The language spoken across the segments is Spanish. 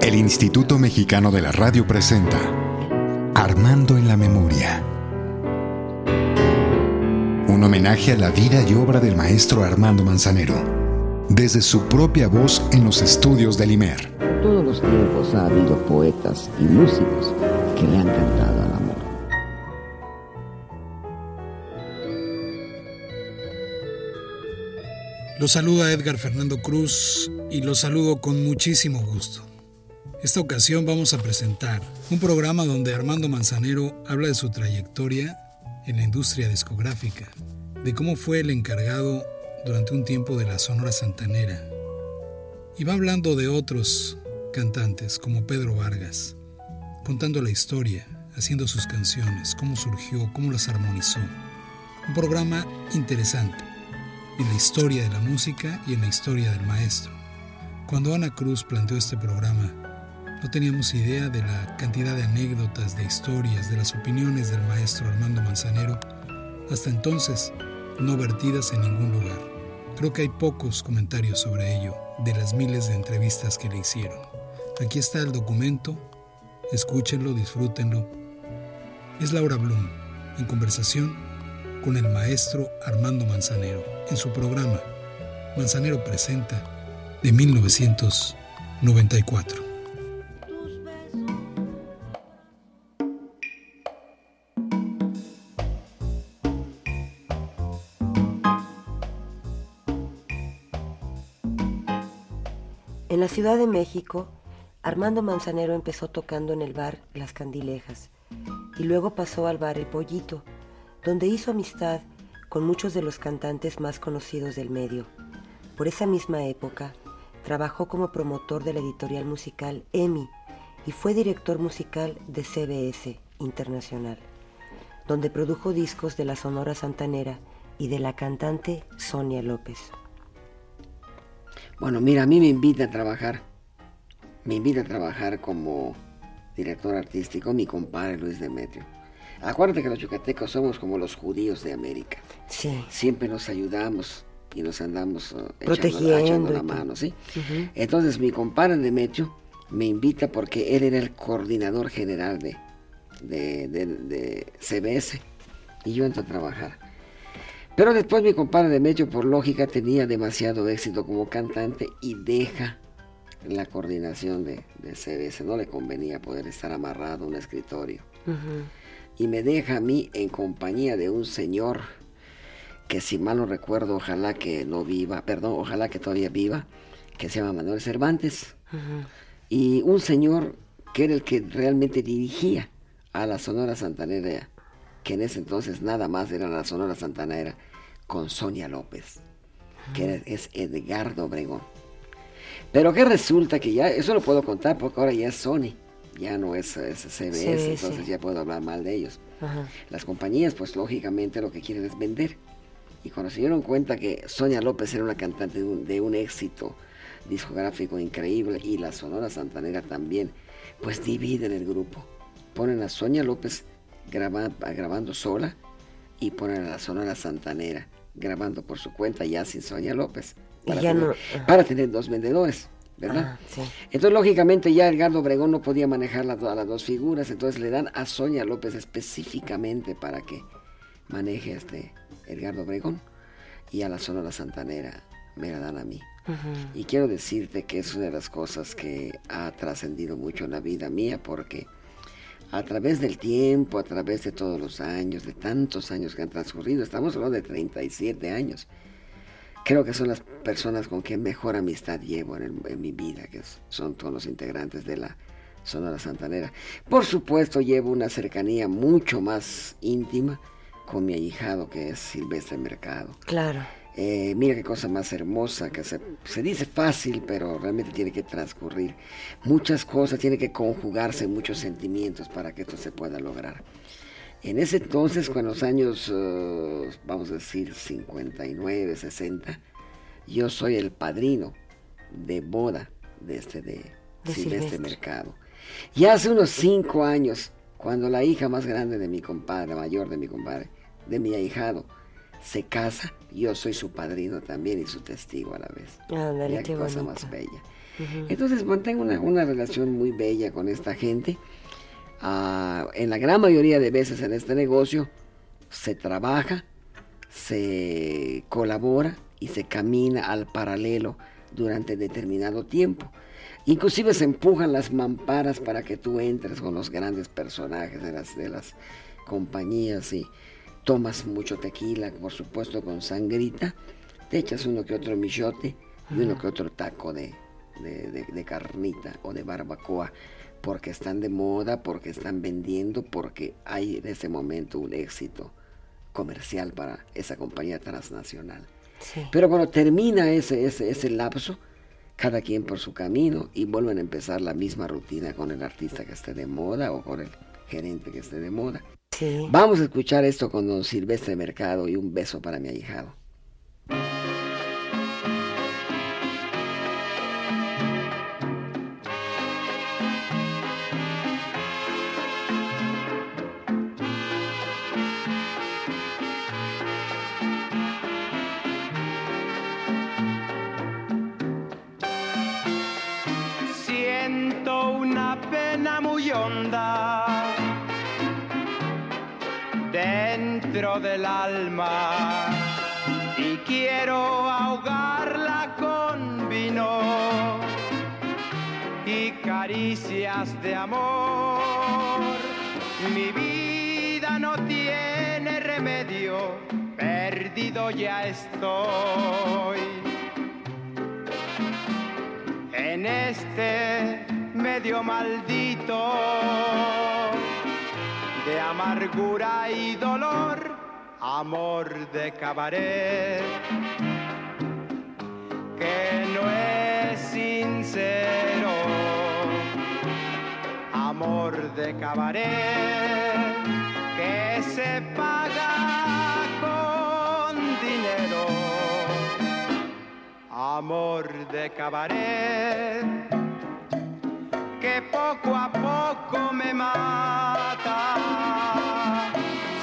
El Instituto Mexicano de la Radio presenta Armando en la Memoria. Un homenaje a la vida y obra del maestro Armando Manzanero, desde su propia voz en los estudios del IMER. En todos los tiempos ha habido poetas y músicos que le han cantado al amor. Lo saluda Edgar Fernando Cruz y lo saludo con muchísimo gusto. Esta ocasión vamos a presentar un programa donde Armando Manzanero habla de su trayectoria en la industria discográfica, de cómo fue el encargado durante un tiempo de la Sonora Santanera. Y va hablando de otros cantantes como Pedro Vargas, contando la historia, haciendo sus canciones, cómo surgió, cómo las armonizó. Un programa interesante en la historia de la música y en la historia del maestro. Cuando Ana Cruz planteó este programa, no teníamos idea de la cantidad de anécdotas, de historias, de las opiniones del maestro Armando Manzanero, hasta entonces no vertidas en ningún lugar. Creo que hay pocos comentarios sobre ello, de las miles de entrevistas que le hicieron. Aquí está el documento, escúchenlo, disfrútenlo. Es Laura Blum, en conversación con el maestro Armando Manzanero, en su programa Manzanero Presenta de 1994. En la Ciudad de México, Armando Manzanero empezó tocando en el bar Las Candilejas y luego pasó al bar El Pollito, donde hizo amistad con muchos de los cantantes más conocidos del medio. Por esa misma época, trabajó como promotor de la editorial musical EMI y fue director musical de CBS Internacional, donde produjo discos de la Sonora Santanera y de la cantante Sonia López. Bueno, mira, a mí me invita a trabajar. Me invita a trabajar como director artístico mi compadre Luis Demetrio. Acuérdate que los yucatecos somos como los judíos de América. Sí. Siempre nos ayudamos y nos andamos uh, Protegiendo echando, la mano, ¿sí? Ujú. Entonces mi compadre Demetrio me invita porque él era el coordinador general de, de, de- de CBS y yo entro a trabajar. Pero después mi compadre Demetrio, por lógica, tenía demasiado éxito como cantante y deja la coordinación de, de CBS. No le convenía poder estar amarrado a un escritorio. Ujú. Y me deja a mí en compañía de un señor que si mal no recuerdo, ojalá que no viva, perdón, ojalá que todavía viva, que se llama Manuel Cervantes. Y un señor que era el que realmente dirigía a la Sonora Santanera, que en ese entonces nada más era la Sonora Santanera, con Sonia López, que era- es Edgardo Obregón. Pero que resulta que ya, eso lo puedo contar porque ahora ya es Sony, ya no es, es CBS, entonces ya puedo hablar mal de ellos. Ajá. Las compañías, pues lógicamente lo que quieren es vender. Y cuando se dieron cuenta que Sonia López era una cantante de un, de un éxito discográfico increíble y la Sonora Santanera también, pues dividen el grupo. Ponen a Sonia López graba- grabando sola y ponen a la Sonora Santanera grabando por su cuenta ya sin Sonia López. Para, ya tener, no- ajá. para tener dos vendedores, ¿verdad? Ah, sí. Entonces, lógicamente, ya Edgardo Obregón no podía manejar las, a las dos figuras, entonces le dan a Sonia López específicamente para que maneje este Edgardo Obregón y a la Sonora Santanera me la dan a mí. Ujú. Y quiero decirte que es una de las cosas que ha trascendido mucho en la vida mía porque a través del tiempo, a través de todos los años, de tantos años que han transcurrido, estamos hablando de 37 años, creo que son las personas con quien mejor amistad llevo en, el- en mi vida, que son todos los integrantes de la Sonora Santanera. Por supuesto, llevo una cercanía mucho más íntima con mi ahijado, que es Silvestre Mercado. Claro. Eh, mira qué cosa más hermosa, que se, se dice fácil, pero realmente tiene que transcurrir. Muchas cosas, tiene que conjugarse muchos sentimientos para que esto se pueda lograr. En ese entonces, con los años, eh, vamos a decir, 59, 60, yo soy el padrino de boda de este de, De Silvestre Silvestre. Mercado. Y hace unos cinco años, cuando la hija más grande de mi compadre, mayor de mi compadre, de mi ahijado, se casa, yo soy su padrino también y su testigo a la vez. Ándale, qué cosa bonito. más bella. Entonces mantengo una, relación muy bella con esta gente. Ah, en la gran mayoría de veces en este negocio se trabaja, se colabora y se camina al paralelo durante determinado tiempo. Inclusive se empujan las mamparas para que tú entres con los grandes personajes de las, de las compañías y tomas mucho tequila, por supuesto con sangrita, te echas uno que otro michote y uno que otro taco de, de, carnita o de barbacoa, porque están de moda, porque están vendiendo, porque hay en ese momento un éxito comercial para esa compañía transnacional. Pero cuando termina ese, ese, ese lapso, cada quien por su camino y vuelven a empezar la misma rutina con el artista que esté de moda o con el gerente que esté de moda. Vamos a escuchar esto con don Silvestre Mercado y un beso para mi ahijado. Del alma y quiero ahogarla con vino y caricias de amor. Mi vida no tiene remedio, perdido ya estoy. En este medio maldito de amargura y dolor amor de cabaret que no es sincero, amor de cabaret que se paga con dinero, amor de cabaret poco a poco me mata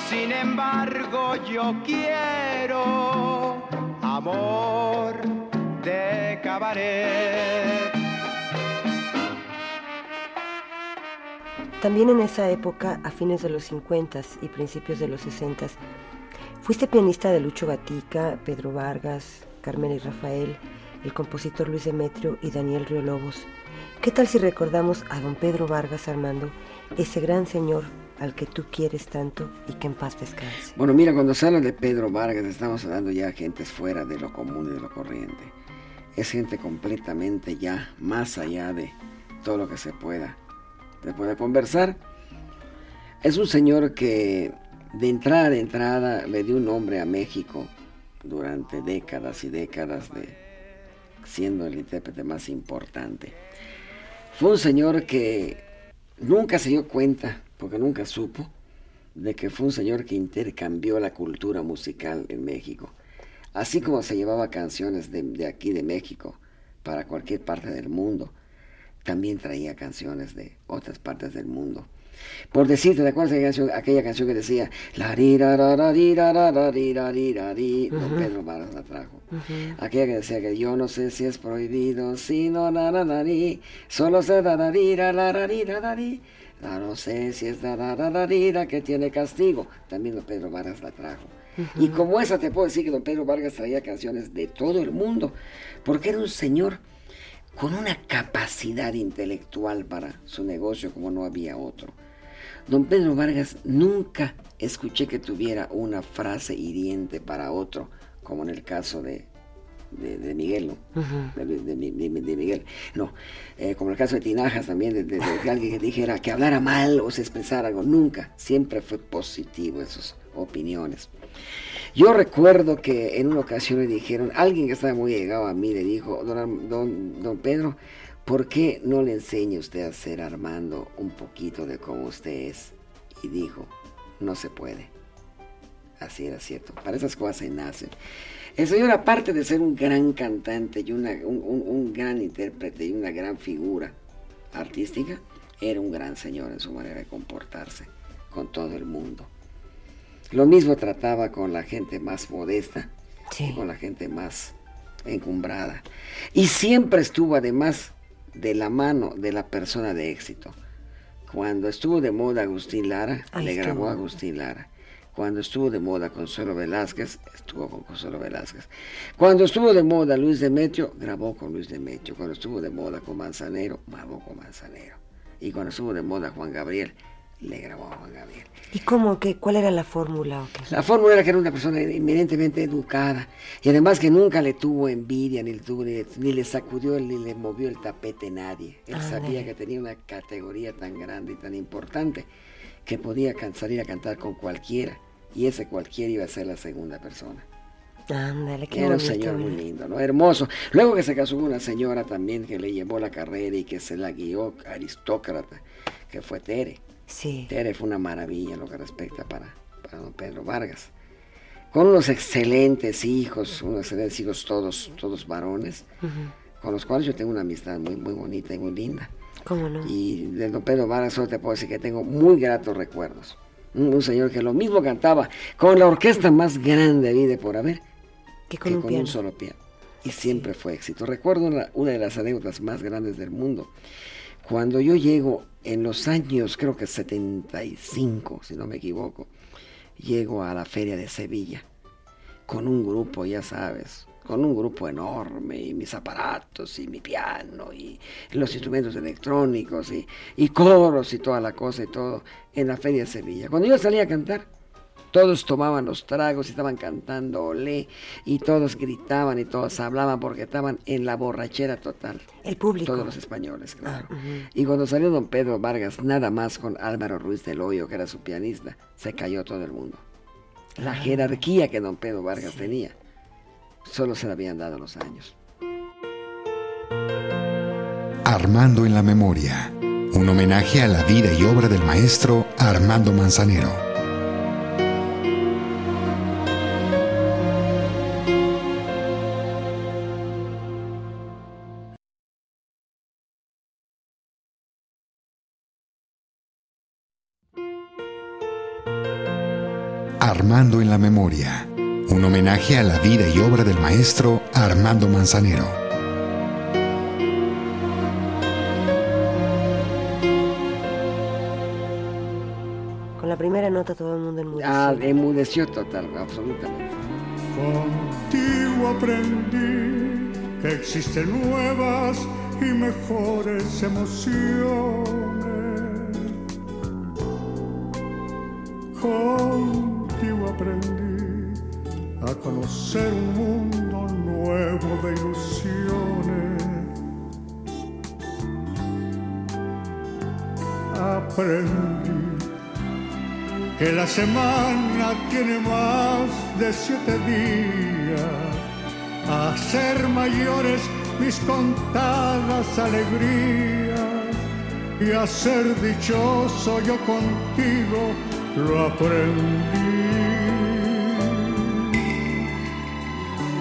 sin embargo, yo quiero amor de cabaret. También en esa época, a fines de los 50 y principios de los 60, fuiste pianista de Lucho Gatica, Pedro Vargas, Carmen y Rafael, el compositor Luis Demetrio y Daniel Río Lobos. ¿Qué tal si recordamos a don Pedro Vargas Armando, ese gran señor al que tú quieres tanto y que en paz descanse. Bueno, mira, cuando se habla de Pedro Vargas, estamos hablando ya de gentes fuera de lo común y de lo corriente. Es gente completamente ya más allá de todo lo que se pueda, se pueda conversar. Es un señor que de entrada de entrada le dio un nombre a México durante décadas y décadas de siendo el intérprete más importante. Fue un señor que nunca se dio cuenta porque nunca supo de que fue un señor que intercambió la cultura musical en México. Así como se llevaba canciones de, aquí de México para cualquier parte del mundo, también traía canciones de otras partes del mundo. Por decirte, ¿te acuerdas de aquella canción, aquella canción que decía la ri ra ra ra ri ra ra ra ri ra ri ra ri? Don Pedro Varas la trajo. Aquella que decía que yo no sé si es prohibido, si no na na na ri, solo se da ra ra ra ri ra ra ri. La no sé si es la da, que tiene castigo. También don Pedro Vargas la trajo. Y como esa te puedo decir que don Pedro Vargas traía canciones de todo el mundo, porque era un señor con una capacidad intelectual para su negocio como no había otro. Don Pedro Vargas nunca escuché que tuviera una frase hiriente para otro, como en el caso de de, Miguel, ¿no? de, Miguel. No, eh, como el caso de Tinajas también, de, alguien que dijera que hablara mal o se expresara algo. Nunca, siempre fue positivo en sus opiniones. Yo recuerdo que en una ocasión le dijeron, alguien que estaba muy llegado a mí le dijo, don, don, don Pedro, ¿por qué no le enseña usted a ser Armando un poquito de cómo usted es? Y dijo, no se puede. Así era cierto, para esas cosas se nacen. El señor, aparte de ser un gran cantante y un, gran intérprete y una gran figura artística, era un gran señor en su manera de comportarse con todo el mundo. Lo mismo trataba con la gente más modesta, con la gente más encumbrada. Y siempre estuvo además de la mano de la persona de éxito. Cuando estuvo de moda Agustín Lara, le grabó a Agustín Lara. Cuando estuvo de moda Consuelo Velázquez, estuvo con Consuelo Velázquez. Cuando estuvo de moda Luis Demetrio, grabó con Luis Demetrio. Cuando estuvo de moda con Manzanero, grabó con Manzanero. Y cuando estuvo de moda Juan Gabriel, le grabó a Juan Gabriel. ¿Y cómo? que ¿Cuál era la fórmula? La fórmula era que era una persona eminentemente educada y además que nunca le tuvo envidia, ni le, tuvo, ni, le sacudió, ni le movió el tapete nadie. Él sabía que tenía una categoría tan grande y tan importante que podía salir a cantar con cualquiera y ese cualquiera iba a ser la segunda persona. Ándale, qué Era un señor muy lindo, ¿no? Hermoso. Luego que se casó con una señora también que le llevó la carrera y que se la guió, aristócrata, que fue Tere. Sí. Tere fue una maravilla lo que respecta para, para don Pedro Vargas. Con unos excelentes hijos, unos excelentes hijos todos, todos varones, con los cuales yo tengo una amistad muy, muy bonita y muy linda. ¿Cómo no? Y de don Pedro Vargas solo te puedo decir que tengo muy gratos recuerdos. Un, señor que lo mismo cantaba con la orquesta más grande de por haber que con, un, solo piano. Y siempre fue éxito. Recuerdo una, una de las anécdotas más grandes del mundo. Cuando yo llego en los años, creo que 75, si no me equivoco, llego a la feria de Sevilla con un grupo, ya sabes, con un grupo enorme y mis aparatos y mi piano y los instrumentos electrónicos y, y coros y toda la cosa y todo en la feria de Sevilla. Cuando yo salí a cantar, todos tomaban los tragos y estaban cantando olé y todos gritaban y todos hablaban porque estaban en la borrachera total. El público. Todos los españoles, claro. Ah, y cuando salió don Pedro Vargas, nada más con Álvaro Ruiz del Hoyo, que era su pianista, se cayó todo el mundo. La jerarquía que don Pedro Vargas tenía, solo se le habían dado los años. Armando en la memoria, un homenaje a la vida y obra del maestro Armando Manzanero. Armando en la Memoria, un homenaje a la vida y obra del maestro Armando Manzanero. Con la primera nota todo el mundo enmudeció. Ah, enmudeció total, absolutamente. Contigo aprendí que existen nuevas y mejores emociones. aprendí a conocer un mundo nuevo de ilusiones. Aprendí que la semana tiene más de siete días, a ser mayores mis contadas alegrías y a ser dichoso yo contigo lo aprendí.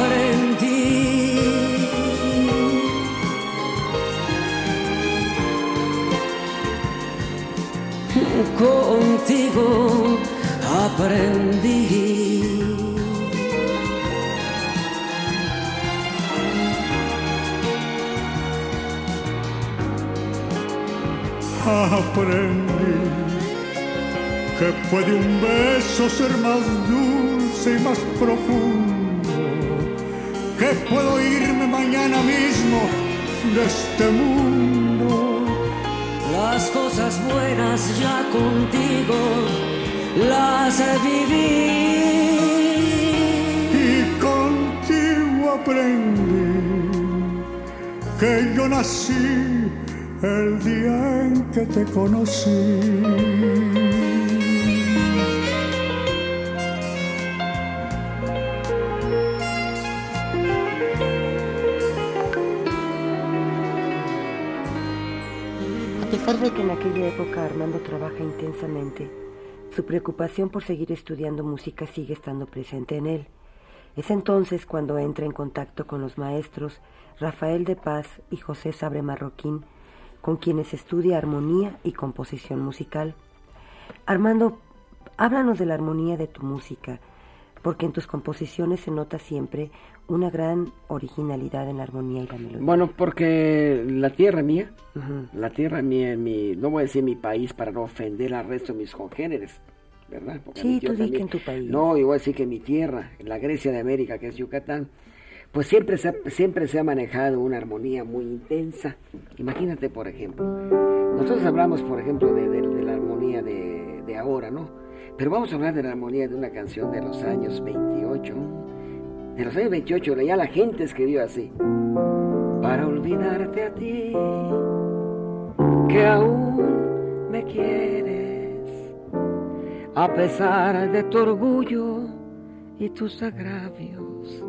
Aprendí. Contigo aprendí. Aprendí que puede un beso ser más dulce y más profundo que puedo irme mañana mismo de este mundo las cosas buenas ya contigo las viví. Y contigo aprendí que yo nací el día en que te conocí. Que en aquella época Armando trabaja intensamente, su preocupación por seguir estudiando música sigue estando presente en él. Es entonces cuando entra en contacto con los maestros Rafael de Paz y José Sabre Marroquín, con quienes estudia armonía y composición musical. Armando, háblanos de la armonía de tu música, porque en tus composiciones se nota siempre una gran originalidad en la armonía y la melodía. Bueno, porque la tierra mía, la tierra mía, mi, no voy a decir mi país para no ofender al resto de mis congéneres, ¿verdad? sí, tú di que en tu país. No, yo voy a decir que mi tierra, la Grecia de América, que es Yucatán, pues siempre se, ha, siempre se ha manejado una armonía muy intensa. Imagínate, por ejemplo, nosotros hablamos, por ejemplo, de, de, la armonía de, de ahora, ¿no? Pero vamos a hablar de la armonía de una canción de los años 28 en los años 28 ya la gente escribió así. Para olvidarte a ti, que aún me quieres, a pesar de tu orgullo y tus agravios.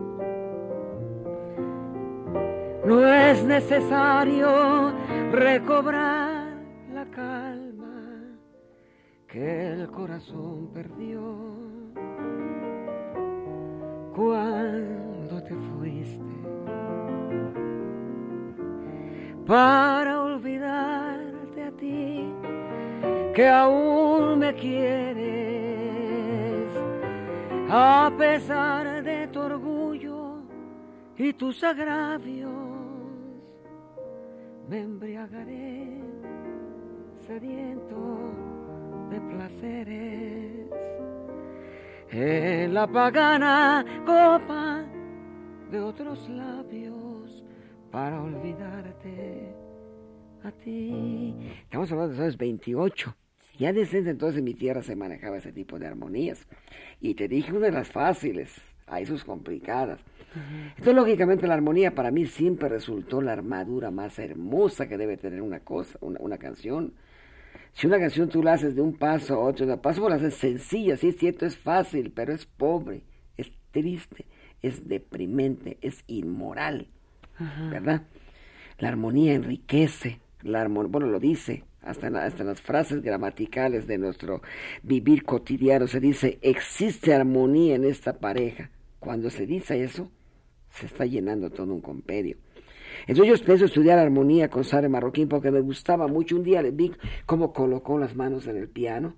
No es necesario recobrar la calma que el corazón perdió cuando te fuiste. Para olvidarte a ti que aún me quieres a pesar de tu orgullo y tus agravios me embriagaré sediento de placeres en la pagana copa de otros labios para olvidarte a ti. Estamos hablando de los 28. Ya desde entonces en mi tierra se manejaba ese tipo de armonías. Y te dije una de las fáciles, hay sus complicadas. Entonces, lógicamente, la armonía para mí siempre resultó la armadura más hermosa que debe tener una cosa, una, una canción. Si una canción tú la haces de un paso a otro, de paso la haces sencilla, sí es cierto, es fácil, pero es pobre, es triste, es deprimente, es inmoral, ¿verdad? La armonía enriquece, la bueno, lo dice, hasta en, hasta en las frases gramaticales de nuestro vivir cotidiano se dice, existe armonía en esta pareja. Cuando se dice eso, se está llenando todo un compendio. Entonces yo empecé a estudiar armonía con Sare Marroquín porque me gustaba mucho. Un día le vi cómo colocó las manos en el piano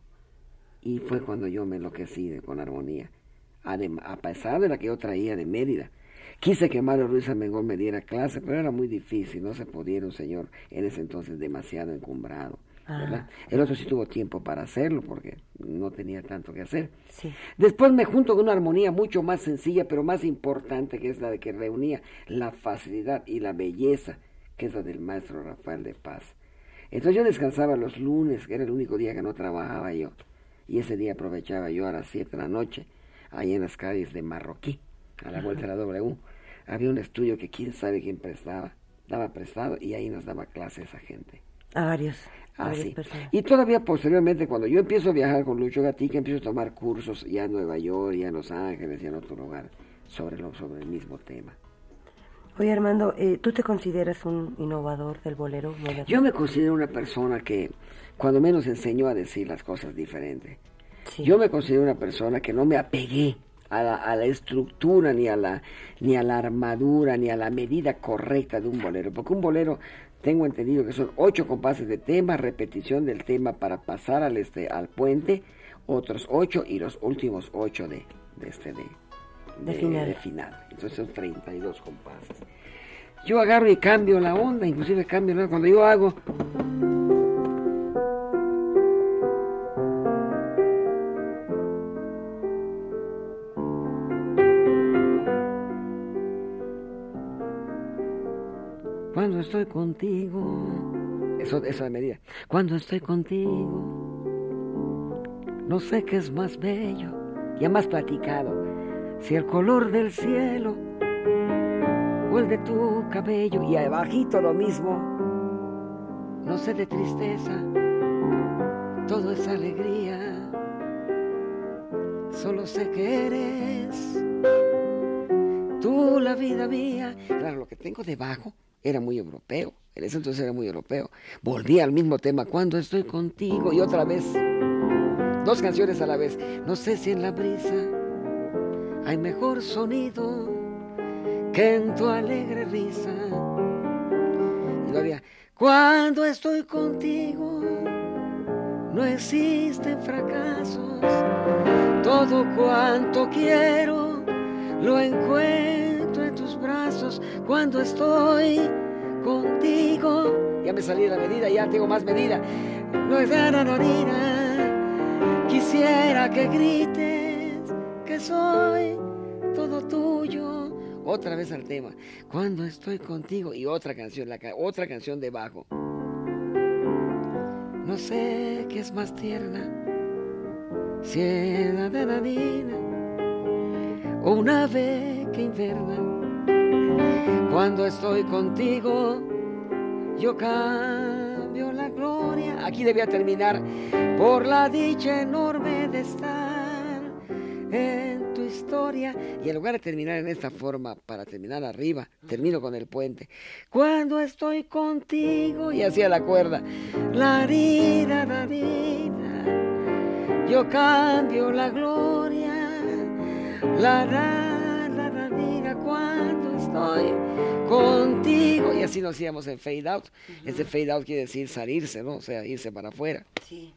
y fue cuando yo me enloquecí con armonía, a, pesar de la que yo traía de Mérida. Quise que Mario Ruiz Amengol me diera clase, pero era muy difícil, no se podía, un señor en ese entonces demasiado encumbrado. Ah. El otro sí tuvo tiempo para hacerlo porque no tenía tanto que hacer. Después me junto con una armonía mucho más sencilla, pero más importante, que es la de que reunía la facilidad y la belleza, que es la del maestro Rafael de Paz. Entonces yo descansaba los lunes, que era el único día que no trabajaba yo, y ese día aprovechaba yo a las 7 de la noche, ahí en las calles de Marroquí, a la vuelta de la W. Había un estudio que quién sabe quién prestaba, daba prestado, y ahí nos daba clase esa gente. A varios. Así. Y todavía posteriormente, cuando yo empiezo a viajar con Lucho Gatica, empiezo a tomar cursos ya en Nueva York, ya en Los Ángeles, ya en otro lugar, sobre, lo, sobre el mismo tema. Oye, Armando, eh, ¿tú te consideras un innovador del bolero Yo me considero una persona que, cuando menos, enseñó a decir las cosas diferentes. Yo me considero una persona que no me apegué a la, a la, estructura, ni a la, ni a la armadura, ni a la medida correcta de un bolero. Porque un bolero tengo entendido que son ocho compases de tema, repetición del tema para pasar al este al puente, otros ocho y los últimos ocho de, de este de, de, final. de final. Entonces son 32 compases. Yo agarro y cambio la onda, inclusive cambio la cuando yo hago contigo. Eso, esa medida. Cuando estoy contigo, no sé qué es más bello, ya más platicado, si el color del cielo o el de tu cabello, y abajito lo mismo, no sé de tristeza, todo es alegría, solo sé que eres tú la vida mía. Claro, lo que tengo debajo era muy europeo, en ese entonces era muy europeo. Volví al mismo tema, cuando estoy contigo, y otra vez dos canciones a la vez. No sé si en la brisa hay mejor sonido que en tu alegre risa. Y todavía, cuando estoy contigo, no existen fracasos. Todo cuanto quiero lo encuentro en brazos cuando estoy contigo. Ya me salí de la medida, ya tengo más medida. No es Quisiera que grites que soy todo tuyo. Otra vez al tema. Cuando estoy contigo. Y otra canción, la, otra canción debajo. No sé qué es más tierna. Si de la o una ave que inverna. Cuando estoy contigo, yo cambio la gloria. Aquí debía terminar por la dicha enorme de estar en tu historia. Y en lugar de terminar en esta forma, para terminar arriba, termino con el puente. Cuando estoy contigo, y hacía la cuerda, la vida, la vida, yo cambio la gloria, la cuando estoy contigo. Y así nos hacíamos en fade out. Ese fade out quiere decir salirse, ¿no? O sea, irse para afuera. Sí.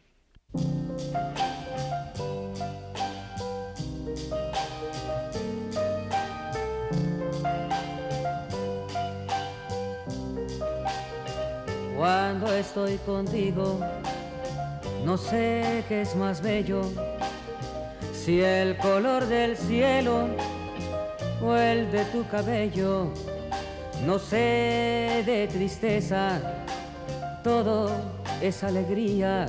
Cuando estoy contigo, no sé qué es más bello, si el color del cielo o el de tu cabello. No sé de tristeza, todo es alegría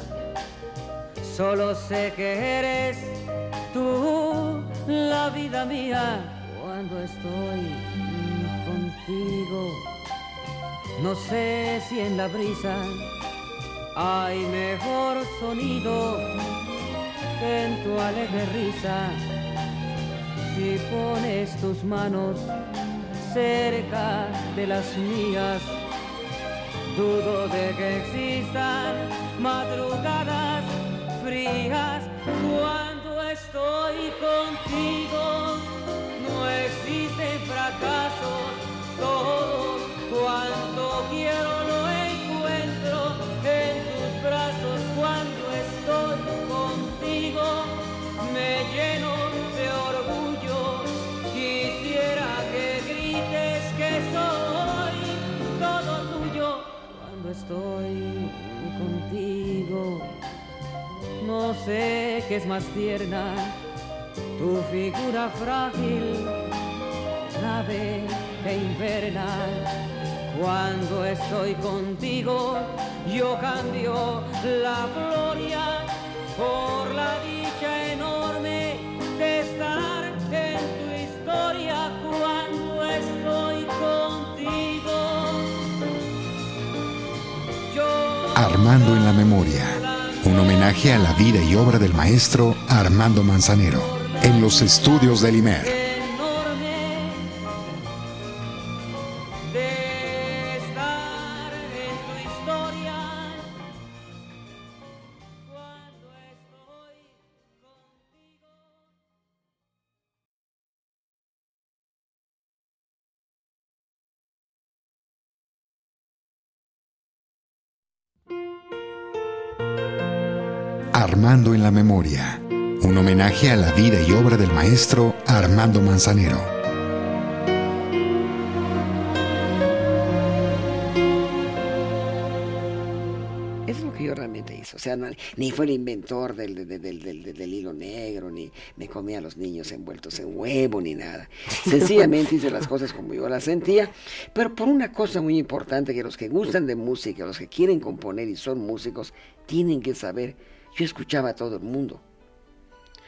Solo sé que eres tú la vida mía cuando estoy contigo. No sé si en la brisa hay mejor sonido que en tu alegre risa. Si pones tus manos cerca de las mías, dudo de que existan madrugadas cuando estoy contigo. No existen fracasos, todo cuanto quiero estoy contigo. No sé qué es más tierna, tu figura frágil, nave que inverna. Cuando estoy contigo, yo cambio la gloria por la dicha enorme Armando en la memoria un homenaje a la vida y obra del maestro Armando Manzanero, en los estudios del IMER. Armando en la Memoria, un homenaje a la vida y obra del maestro Armando Manzanero. Eso es lo que yo realmente hice. O sea, ni fue el inventor del, del- del- del hilo negro, ni me comía a los niños envueltos en huevo, ni nada. Sencillamente hice las cosas como yo las sentía, pero por una cosa muy importante, que los que gustan de música, los que quieren componer y son músicos, tienen que saber, yo escuchaba a todo el mundo.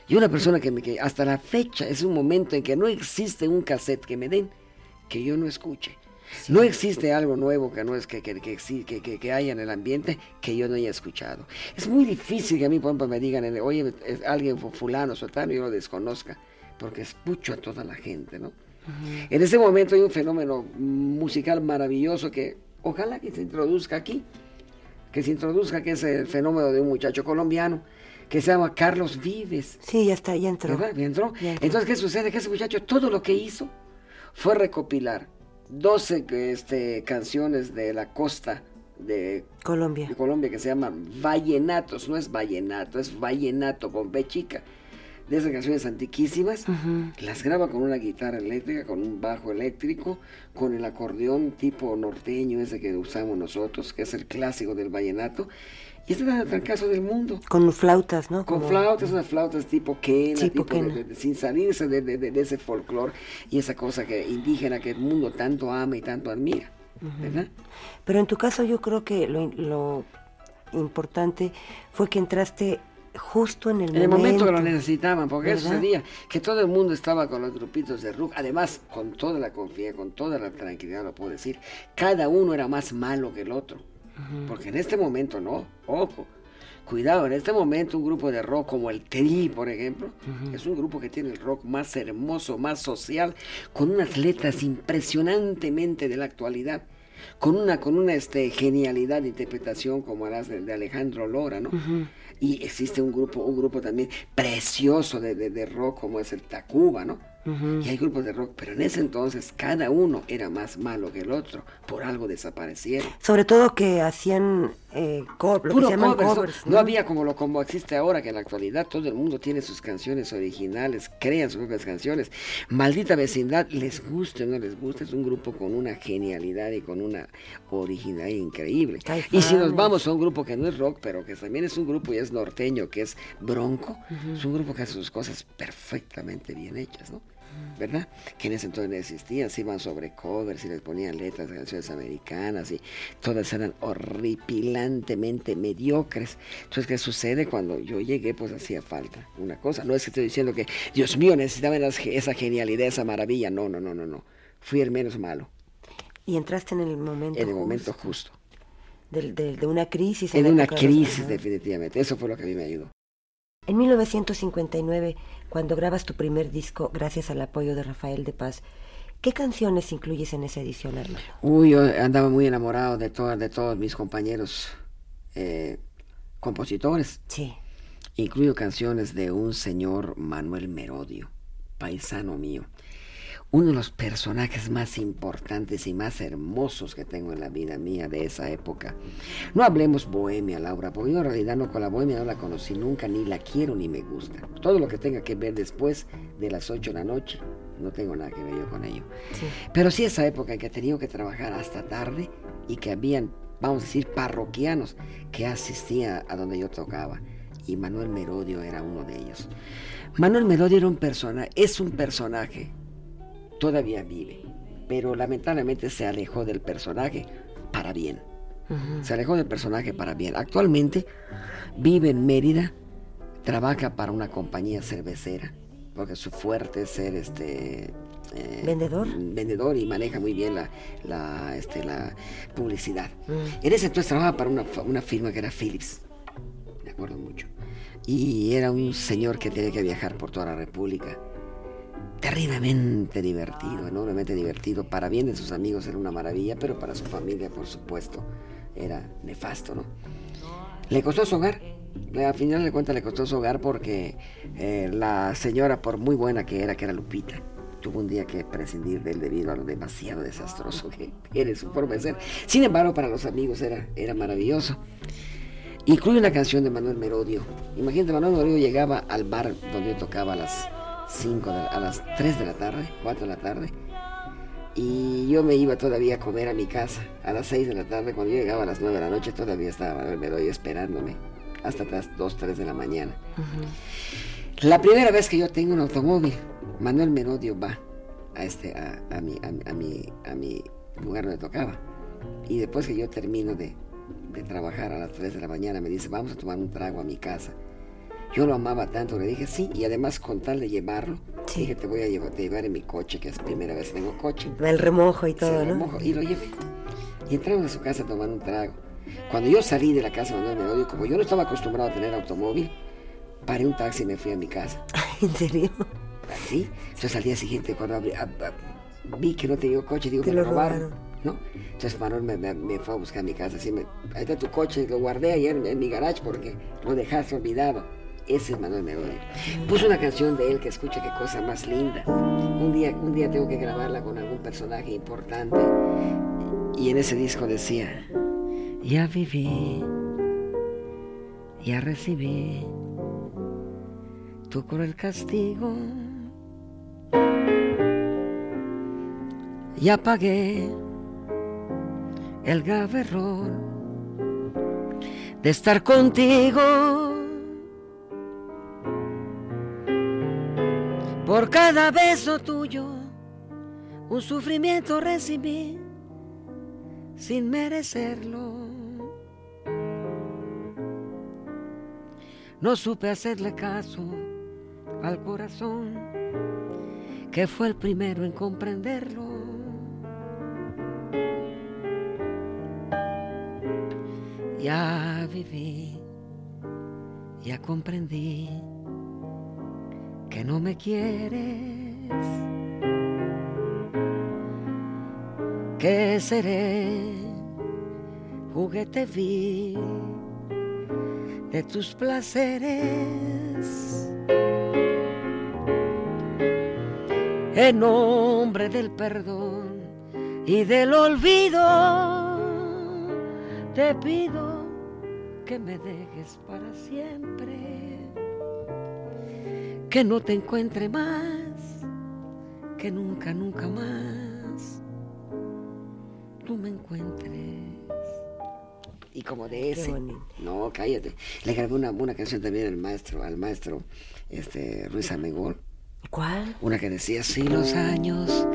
Y una persona que, me, que hasta la fecha es un momento en que no existe un cassette que me den que yo no escuche. No existe algo nuevo que no es que, que, que, que- que- que haya en el ambiente que yo no haya escuchado. Es muy difícil que a mí, por ejemplo, me digan, oye, alguien fu- fulano, sotano, yo lo desconozca, porque escucho a toda la gente, ¿no? En ese momento hay un fenómeno musical maravilloso que ojalá que se introduzca aquí, que se introduzca, que es el fenómeno de un muchacho colombiano que se llama Carlos Vives. Sí, ya está, ya entró. ¿Verdad? ¿Ya entró? Ya entró. Entonces, ¿qué sucede? Que ese muchacho todo lo que hizo fue recopilar 12 este, canciones de la costa de, Colombia. de Colombia que se llaman vallenatos, no es vallenato, es vallenato con B chica, de esas canciones antiquísimas, las graba con una guitarra eléctrica, con un bajo eléctrico, con el acordeón tipo norteño ese que usamos nosotros, que es el clásico del vallenato, y este es el trancazo del mundo. Con flautas, ¿no? Con Como- flautas, unas flautas tipo quena, Tipo quena. de- de- sin salirse de, de- de- de ese folclore y esa cosa que indígena que el mundo tanto ama y tanto admira, ¿verdad? Pero en tu caso yo creo que lo, lo importante fue que entraste justo en el En el momento que lo momento. necesitaban, porque eso ¿Verdad? sucedía, que todo el mundo estaba con los grupitos de rock, además con toda la confianza, con toda la tranquilidad lo puedo decir, cada uno era más malo que el otro, porque en este momento no, ojo, cuidado, en este momento un grupo de rock como el Tri, por ejemplo, es un grupo que tiene el rock más hermoso, más social, con unas letras impresionantemente de la actualidad. Con una, con una este, genialidad de interpretación como las de, de Alejandro Lora, ¿no? Y existe un grupo, un grupo también precioso de, de- de rock como es el Tacuba, ¿no? Y hay grupos de rock, pero en ese entonces cada uno era más malo que el otro, por algo desaparecieron. Sobre todo que hacían eh, co- lo que Puro covers, ¿no? había como lo como existe ahora, que en la actualidad todo el mundo tiene sus canciones originales, crean sus propias canciones. Maldita vecindad, les guste o no les guste, es un grupo con una genialidad y con una originalidad increíble. Y si nos vamos a un grupo que no es rock, pero que también es un grupo y es norteño, que es Bronco, es un grupo que hace sus cosas perfectamente bien hechas, ¿no? ¿Verdad? Que en ese entonces no existían, se iban sobre covers y les ponían letras de canciones americanas y todas eran horripilantemente mediocres. Entonces, ¿qué sucede? Cuando yo llegué, pues hacía falta una cosa. No es que estoy diciendo que, Dios mío, necesitaban esa genialidad, esa maravilla. No, no, no, no, no. Fui el menos malo, Y entraste en el momento en el momento justo de una crisis. En la una crisis, definitivamente. Eso fue lo que a mí me ayudó. En 1959, cuando grabas tu primer disco, gracias al apoyo de Rafael de Paz, ¿qué canciones incluyes en esa edición, Armando? Uy, yo andaba muy enamorado de, todas de todos mis compañeros eh, compositores. Sí. Incluyo canciones de un señor Manuel Merodio, paisano mío. Uno de los personajes más importantes y más hermosos que tengo en la vida mía de esa época. No hablemos bohemia, Laura, porque yo en realidad no con la bohemia no la conocí nunca, ni la quiero ni me gusta. Todo lo que tenga que ver después de las 8 de la noche, no tengo nada que ver yo con ello. Sí. Pero sí esa época en que he tenido que trabajar hasta tarde y que habían, vamos a decir, parroquianos que asistían a donde yo tocaba. Y Manuel Merodio era uno de ellos. Manuel Merodio era un personaje, es un personaje, todavía vive, pero lamentablemente se alejó del personaje para bien. Se alejó del personaje para bien. Actualmente vive en Mérida, trabaja para una compañía cervecera, porque su fuerte es ser este eh, ¿Vendedor? vendedor y maneja muy bien la, la, este, la publicidad. Mm. En ese entonces trabajaba para una, una firma que era Philips, me acuerdo mucho. Y era un señor que tenía que viajar por toda la República. Terriblemente divertido, enormemente divertido. Para bien de sus amigos era una maravilla, pero para su familia, por supuesto, era nefasto, ¿no? Le costó su hogar. Al final de cuentas le costó su hogar porque eh, la señora, por muy buena que era, que era Lupita, tuvo un día que prescindir de él debido a lo demasiado desastroso que era su forma de ser. Sin embargo, para los amigos era, era maravilloso. Incluye una canción de Manuel Merodio. Imagínate, Manuel Merodio llegaba al bar donde tocaba las 5, de a las 3 de la tarde, 4 de la tarde. Y yo me iba todavía a comer a mi casa a las 6 de la tarde. Cuando yo llegaba a las 9 de la noche todavía estaba Manuel Merodio esperándome hasta las 2, 3 de la mañana. La primera vez que yo tengo un automóvil, Manuel Merodio va a, este, a, a mi, a, a mi, a mi lugar donde tocaba. Y después que yo termino de, de trabajar a las 3 de la mañana, me dice, vamos a tomar un trago a mi casa. Yo lo amaba tanto, le dije sí, y además con tal de llevarlo, Sí. dije, te voy a llevar, te llevar en mi coche, que es la primera vez que tengo coche. El remojo y todo, ¿no? remojó, Y lo llevé. Y entramos a su casa tomar un trago. Cuando yo salí de la casa de Manuel Merodio, como yo no estaba acostumbrado a tener automóvil, paré un taxi y me fui a mi casa. ¿En serio? Así. Entonces al día siguiente, cuando abrí- ab- ab- vi que no tenía coche, digo, Te me lo lo robaron. robaron. ¿no? Entonces Manuel me, me- me fue a buscar a mi casa. Así me, ahí está tu coche, lo guardé ayer en, en mi garage porque lo dejaste olvidado. Ese es Manuel Merodio. Puso una canción de él que escucha qué cosa más linda. Un día, un día tengo que grabarla con algún personaje importante. Y en ese disco decía, ya viví, ya recibí tu cruel castigo. Ya pagué el grave error de estar contigo. Por cada beso tuyo, un sufrimiento recibí sin merecerlo. No supe hacerle caso al corazón, que fue el primero en comprenderlo. Ya viví, ya comprendí que no me quieres, que seré juguete vil de tus placeres. En nombre del perdón y del olvido, te pido que me dejes para siempre, que no te encuentre más, que nunca, nunca más tú me encuentres. Y como de ese. No, cállate. Le grabé una, una canción también al maestro, al maestro este, Ruiz Amegol. ¿Cuál? Una que decía, si los años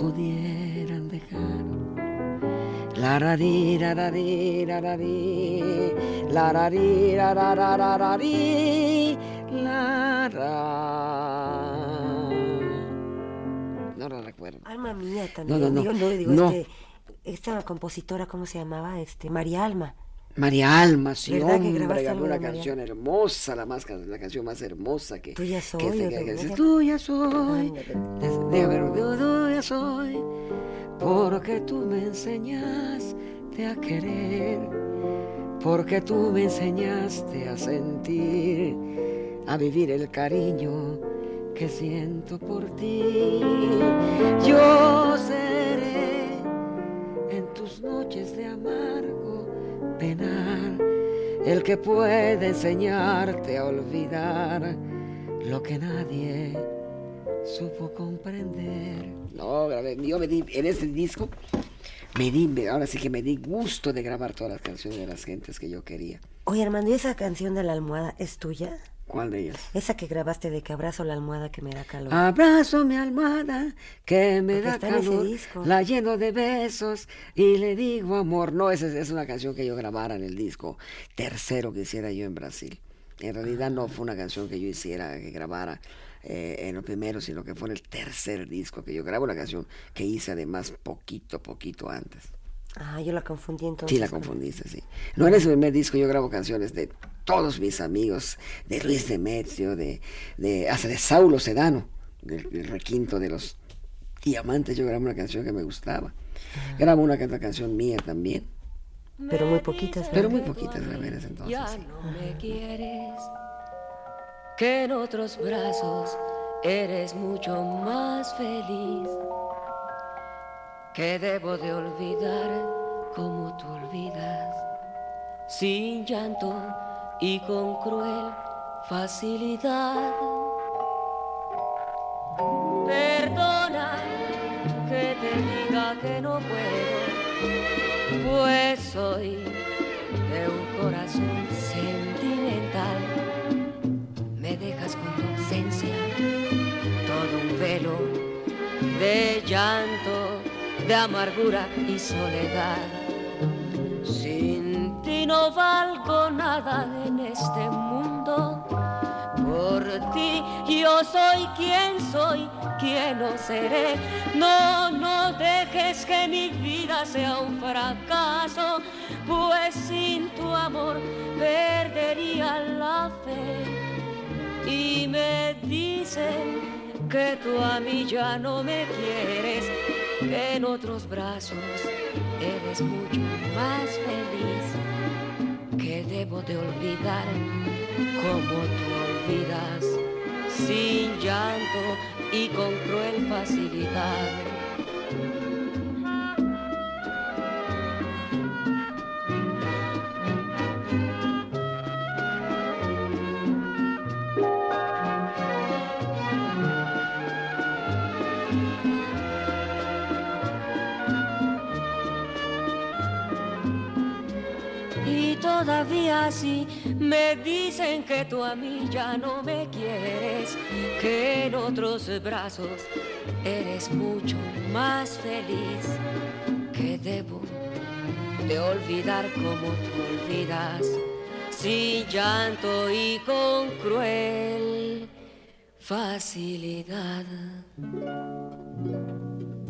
pudieran dejar. La ra di, ra ra di, ra ra di, la ra di, ra ra ra ra ra di, No la recuerdo. Alma mía también. No, no, no. Digo, no, digo, No. este, esta compositora, ¿cómo se llamaba? Este, María Alma. María Alma, sí, ¿Verdad que hombre, grabó una María? canción hermosa, la, más, la canción más hermosa que... Tuya soy, que, que- que soy, tuya soy, porque tú me enseñaste a querer, porque tú me enseñaste a sentir, a vivir el cariño que siento por ti. Yo seré en tus noches de amargo penar, el que puede enseñarte a olvidar lo que nadie supo comprender. No, yo me di, en este disco, me di, ahora sí que me di gusto de grabar todas las canciones de las gentes que yo quería. Oye, Armando, ¿y esa canción de la almohada es tuya? ¿Cuál de ellas? Esa que grabaste de que abrazo la almohada que me da calor. Abrazo mi almohada que me Porque da calor, disco. la lleno de besos y le digo amor. No, esa es, una canción que yo grabara en el disco tercero que hiciera yo en Brasil. En realidad no fue una canción que yo hiciera, que grabara eh, en lo primero, sino que fue en el tercer disco que yo grabo, una canción que hice además poquito, poquito antes. Ah, yo la confundí entonces. Sí, la con- confundiste, sí. No en ese primer disco yo grabo canciones de todos mis amigos, de Luis Demetrio, de, de hasta de Saulo Sedano, del, del requinto de los diamantes. Yo grabo una canción que me gustaba. Grabo una, can- canción mía también, Pero muy poquitas. pero ¿verdad? muy poquitas en ese entonces. Ya sí. no me quieres, que en otros brazos eres mucho más feliz, que debo de olvidar como tú olvidas, sin llanto y con cruel facilidad. Perdona que te no puedo, pues soy de un corazón sentimental. Me dejas con tu ausencia todo un velo de llanto, de amargura y soledad. Sin ti no valgo nada en este mundo. Por ti yo soy quien soy, quien no seré. No, no dejes que mi vida sea un fracaso, pues sin tu amor perdería la fe. Y me dicen que tú a mí ya no me quieres, en otros brazos eres mucho más feliz, que debo de olvidar como tú olvidas, sin llanto y con cruel facilidad. Así me dicen que tú a mí ya no me quieres, que en otros brazos eres mucho más feliz, que debo de olvidar como tú olvidas, sin llanto y con cruel facilidad.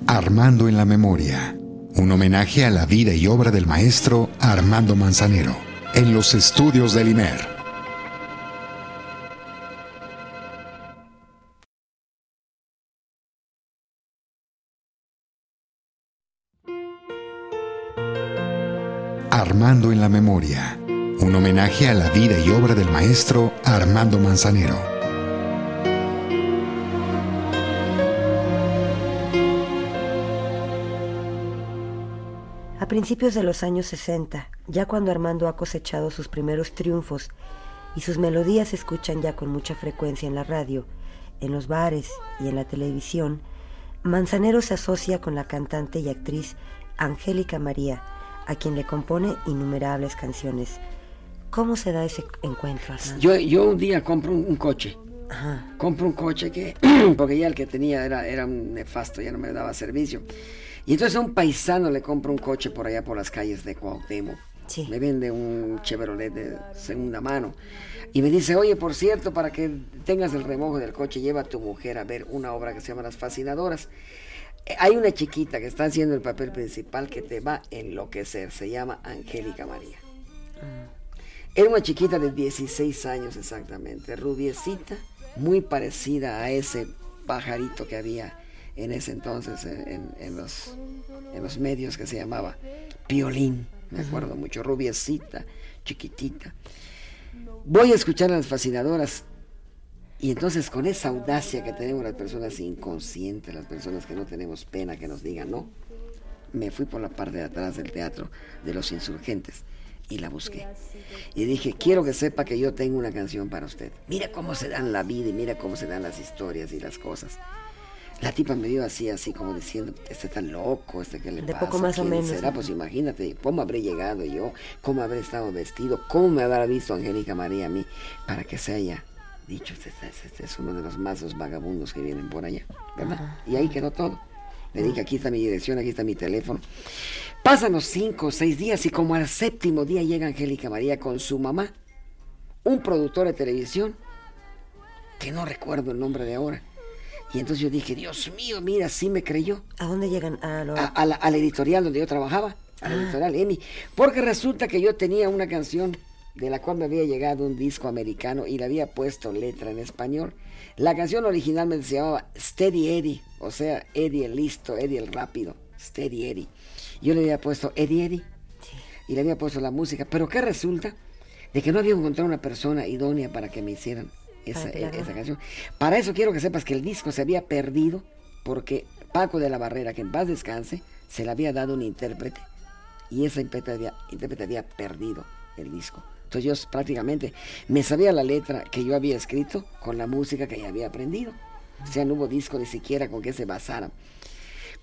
Armando en la memoria. Un homenaje a la vida y obra del maestro Armando Manzanero en los estudios del IMER. Armando en la memoria. Un homenaje a la vida y obra del maestro Armando Manzanero. Principios de los años 60, ya cuando Armando ha cosechado sus primeros triunfos y sus melodías se escuchan ya con mucha frecuencia en la radio, en los bares y en la televisión, Manzanero se asocia con la cantante y actriz Angélica María, a quien le compone innumerables canciones. ¿Cómo se da ese encuentro, Armando? Yo, yo un día compro un, un coche. Ajá. Compro un coche que, porque ya el que tenía era, era un nefasto, ya no me daba servicio. Y entonces a un paisano le compro un coche por allá por las calles de Cuauhtémoc. Sí. Me vende un Chevrolet de segunda mano. Y me dice, oye, por cierto, para que tengas el remojo del coche, lleva a tu mujer a ver una obra que se llama Las Fascinadoras. Eh, Hay una chiquita que está haciendo el papel principal que te va a enloquecer. Se llama Angélica María. Era una chiquita de 16 años exactamente, rubiecita, muy parecida a ese pajarito que había en ese entonces en, en- en los, en los medios que se llamaba Piolín, me acuerdo mucho, rubiecita, chiquitita. Voy a escuchar a las fascinadoras y entonces con esa audacia que tenemos las personas inconscientes, las personas que no tenemos pena que nos digan no, me fui por la parte de atrás del teatro de los insurgentes y la busqué. Y dije, quiero que sepa que yo tengo una canción para usted. Mira cómo se dan la vida y mira cómo se dan las historias y las cosas. La tipa me vio así, así como diciendo, este está loco, este que le De pasa. poco más o ¿Quién menos, será? ¿no? Pues imagínate, cómo habré llegado yo, cómo habré estado vestido, cómo me habrá visto Angélica María a mí, para que se haya dicho, este, este- este es uno de los mazos vagabundos que vienen por allá, ¿verdad? Y ahí quedó todo. Le dije, aquí está mi dirección, aquí está mi teléfono. Pasan los cinco o seis días y como al séptimo día llega Angélica María con su mamá, un productor de televisión, que no recuerdo el nombre de ahora. Y entonces yo dije, Dios mío, mira, sí me creyó. ¿A dónde llegan? A lo- A, a la, a la editorial donde yo trabajaba, a la editorial EMI. Porque resulta que yo tenía una canción de la cual me había llegado un disco americano y le había puesto letra en español. La canción originalmente se llamaba Steady Eddie, o sea, Eddie el listo, Eddie el rápido, Steady Eddie. Yo le había puesto Eddie Eddie y le había puesto la música. Pero ¿qué resulta? De que no había encontrado una persona idónea para que me hicieran esa, canción. Para eso quiero que sepas que el disco se había perdido porque Paco de la Barrera, que en paz descanse, se le había dado un intérprete y ese intérprete había, intérprete había perdido el disco. Entonces yo prácticamente me sabía la letra que yo había escrito con la música que ya había aprendido. O sea, no hubo disco ni siquiera con que se basara.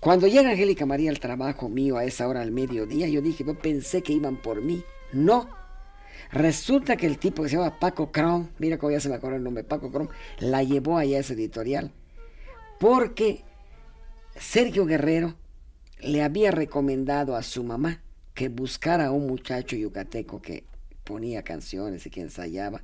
Cuando llega Angélica María al trabajo mío a esa hora al mediodía, yo dije, yo pensé que iban por mí. No. Resulta que el tipo que se llama Paco Crom, mira cómo ya se me acuerda el nombre, Paco Crom, la llevó allá a ese editorial. Porque Sergio Guerrero le había recomendado a su mamá que buscara a un muchacho yucateco que ponía canciones y que ensayaba,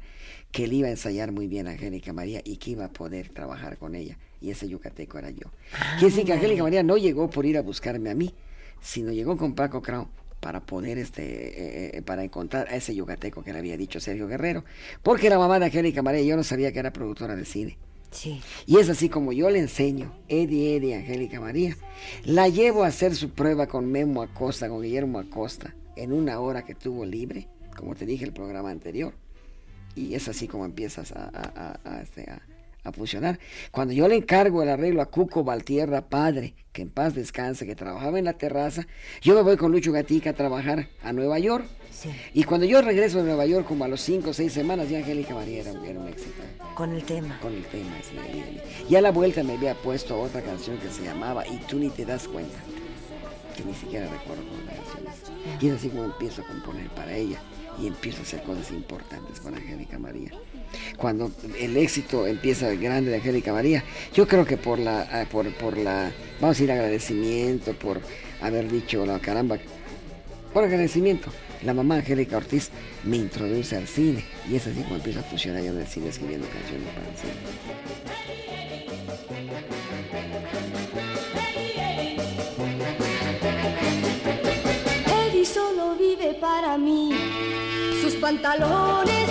que él iba a ensayar muy bien a Angélica María y que iba a poder trabajar con ella. Y ese yucateco era yo. Quiere decir que Angélica María no llegó por ir a buscarme a mí, sino llegó con Paco Crown para poder este eh, eh, para encontrar a ese yucateco que le había dicho Sergio Guerrero, porque la mamá de Angélica María yo no sabía que era productora de cine. Sí. Y es así como yo le enseño, Eddie Eddie Angélica María. La llevo a hacer su prueba con Memo Acosta, con Guillermo Acosta, en una hora que tuvo libre, como te dije el programa anterior. Y es así como empiezas a, a- a- a, este, a- funcionar. Cuando yo le encargo el arreglo a Cuco Valtierra, padre, que en paz descanse, que trabajaba en la terraza, yo me voy con Lucho Gatica a trabajar a Nueva York. Sí. Y cuando yo regreso de Nueva York, como a los 5 o 6 semanas, ya Angélica María era, un- era un éxito Con el tema. con el tema. Mírame. Y a la vuelta me había puesto otra canción que se llamaba Y tú ni te das cuenta, que ni siquiera recuerdo cómo la canción es. Y es así como empiezo a componer para ella y empiezo a hacer cosas importantes para Angélica María. Cuando el éxito empieza grande de Angélica María, yo creo que por la, ah, por, por la, vamos a decir, agradecimiento, por haber dicho, la caramba, por agradecimiento, la mamá Angélica Ortiz me introduce al cine y es así como empiezo a funcionar yo en el cine escribiendo canciones para el cine. Eddie solo vive para mí. Sus pantalones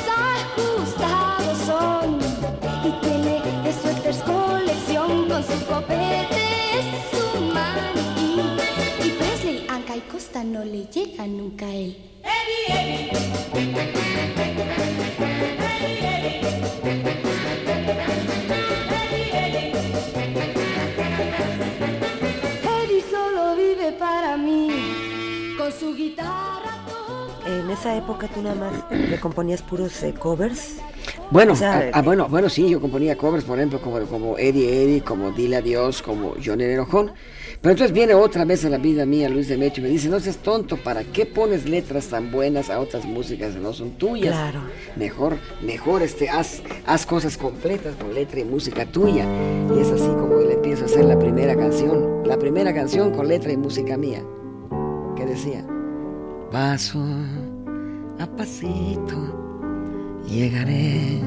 su copete, es su. Y Presley, Anca y Costa no le llega nunca a él. Eddie solo vive para mí. Con su guitarra. En esa época tú nada más le componías puros eh, covers. Bueno, ah, ah, eh, bueno, bueno, sí, yo componía covers, por ejemplo, como, como Eddie Eddie, como Dile Adiós, como Johnny Enojón. Pero entonces viene otra vez a la vida mía Luis Demetrio y me dice, no seas tonto, ¿para qué pones letras tan buenas a otras músicas que no son tuyas? Claro. Mejor, mejor este, haz, haz cosas completas con letra y música tuya. Y es así como le empiezo a hacer la primera canción, la primera canción con letra y música mía, que decía, paso a pasito llegaré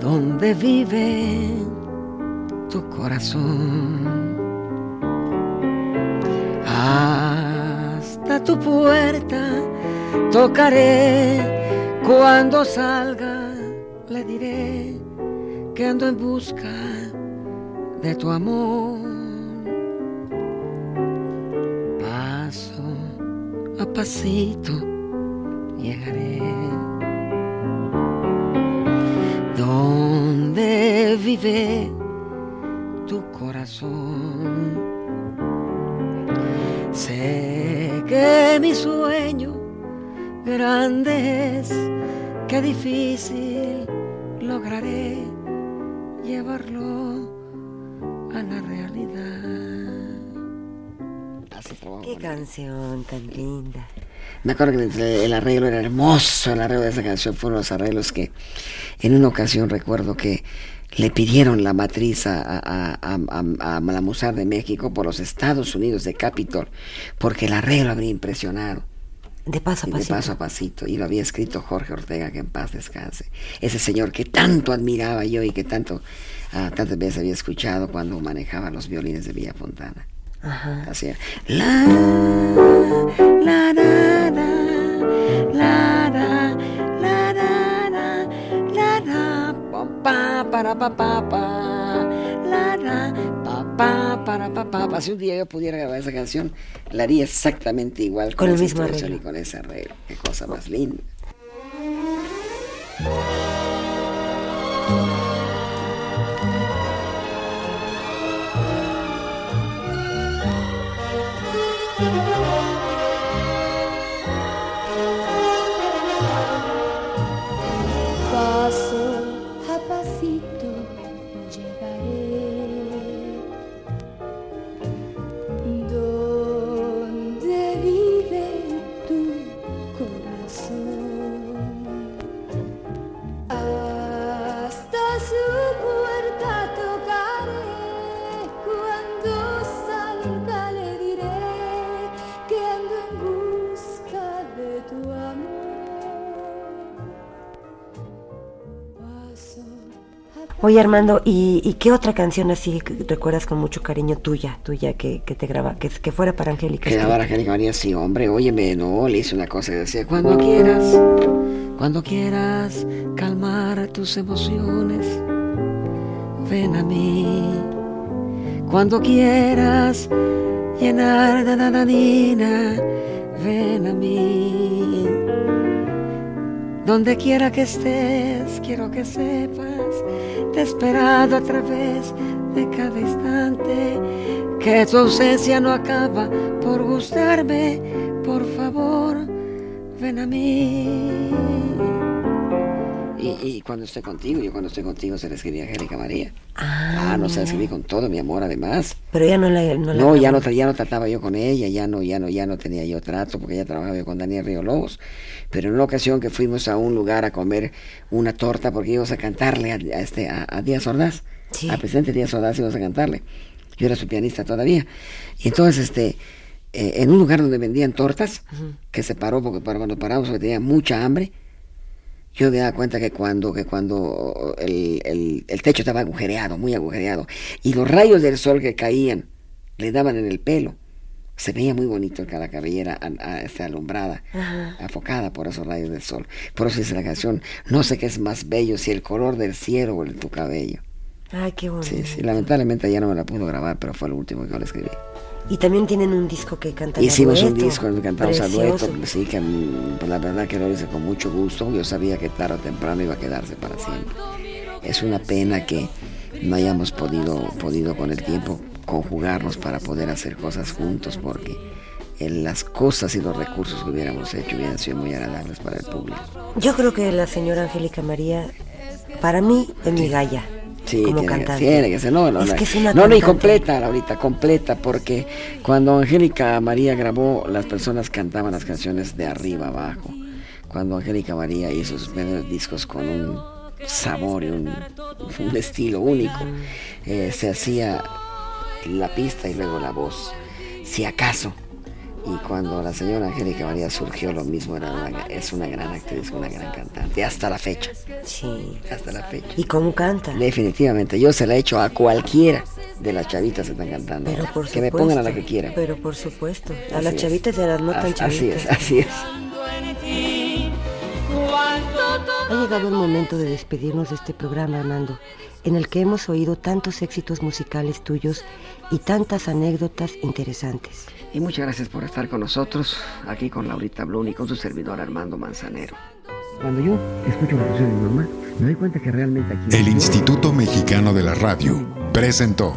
donde vive tu corazón. Hasta tu puerta tocaré cuando salga, le diré que ando en busca de tu amor. Paso a pasito vive tu corazón. Sé que mi sueño grande es, que difícil lograré llevarlo a la realidad. Qué canción tan linda. Me acuerdo que el, arreglo era hermoso, el arreglo de esa canción fue uno de los arreglos que en una ocasión recuerdo que le pidieron la matriz a, a, a, a- a la Musar de México por los Estados Unidos de Capitol, porque el arreglo habría impresionado. De paso a Y de pasito. paso a pasito, y lo había escrito Jorge Ortega, que en paz descanse. Ese señor que tanto admiraba yo y que tanto, ah, tantas veces había escuchado cuando manejaba los violines de Villa Fontana. Ajá. Hacía la la pa pa la la pa pa para pa pa pa. Si un día yo pudiera grabar esa canción, la haría exactamente igual Con el esa mismo arreglo. y con ese arreglo. Qué cosa más linda. Oye Armando, ¿y, y qué otra canción así recuerdas con mucho cariño tuya, tuya que, que te graba, que, que fuera para Angélica? Que grabar a Angélica María, sí, hombre, óyeme, no, le hice una cosa que decía, cuando quieras, cuando quieras calmar tus emociones, ven a mí. Cuando quieras llenar de nananina, ven a mí. Donde quiera que estés, quiero que sepas, te he esperado a través de cada instante, que tu ausencia no acaba por gustarme, por favor, ven a mí. Y, y cuando estoy contigo, yo cuando estoy contigo se le escribía a Angélica María. Ah, Ah, no se la escribí con todo mi amor además. Pero ya no la... No, la No, ya no, ya no trataba yo con ella, ya no, ya no, ya no tenía yo trato, porque ella trabajaba yo con Daniel Río Lobos. Pero en una ocasión que fuimos a un lugar a comer una torta, porque íbamos a cantarle a, a este, a, a Díaz Ordaz, Sí. a presidente Díaz Ordaz íbamos a cantarle. Yo era su pianista todavía. Y entonces, este, eh, en un lugar donde vendían tortas, que se paró, porque para cuando paramos, porque tenía mucha hambre, yo me daba cuenta que cuando, que cuando el, el- el techo estaba agujereado, muy agujereado, y los rayos del sol que caían le daban en el pelo, se veía muy bonito cada cabellera este, alumbrada, afocada por esos rayos del sol. Por eso dice la canción, no sé qué es más bello, si el color del cielo o el tu cabello. Ay, qué bonito. Sí, sí, lamentablemente ya no me la pudo grabar, pero fue lo último que yo le escribí. Y también tienen un disco que cantan a Hicimos un dueto. disco en el que cantamos a dueto, Precioso. sí, que mm, pues, la verdad que lo hice con mucho gusto, yo sabía que tarde o temprano iba a quedarse para siempre. Es una pena que no hayamos podido, podido con el tiempo conjugarnos para poder hacer cosas juntos, porque las cosas y los recursos que hubiéramos hecho hubieran sido muy agradables para el público. Yo creo que la señora Angélica María, para mí, es mi galla. Sí, como tiene, que, cantante. tiene que ser, no, no, Es no, que es una no, no, y completa, ahorita, completa, porque cuando Angélica María grabó, las personas cantaban las canciones de arriba abajo. Cuando Angélica María hizo sus primeros discos con un sabor y un, un estilo único, eh, se hacía la pista y luego la voz, si acaso. Y cuando la señora Angélica María surgió, lo mismo, era una- es una gran actriz, una gran cantante, hasta la fecha, Sí. hasta la fecha. ¿Y cómo canta? Definitivamente, yo se la he hecho a cualquiera de las chavitas que están cantando. Pero por que supuesto. me pongan a la que quieran. Pero por supuesto. A Así las es. chavitas a las no tan Así- Así es, chavitas. así es. Ha llegado el momento de despedirnos de este programa, Armando, en el que hemos oído tantos éxitos musicales tuyos y tantas anécdotas interesantes. Y muchas gracias por estar con nosotros, aquí con Laurita Blum y con su servidor Armando Manzanero. Cuando yo escucho la canción de mi mamá, me doy cuenta que realmente aquí... El Instituto Mexicano de la Radio presentó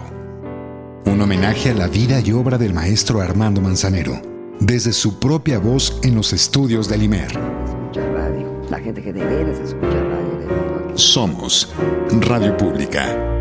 un homenaje a la vida y obra del maestro Armando Manzanero, desde su propia voz en los estudios del IMER. Escucha radio. La gente que de veras escucha radio. Somos Radio Pública.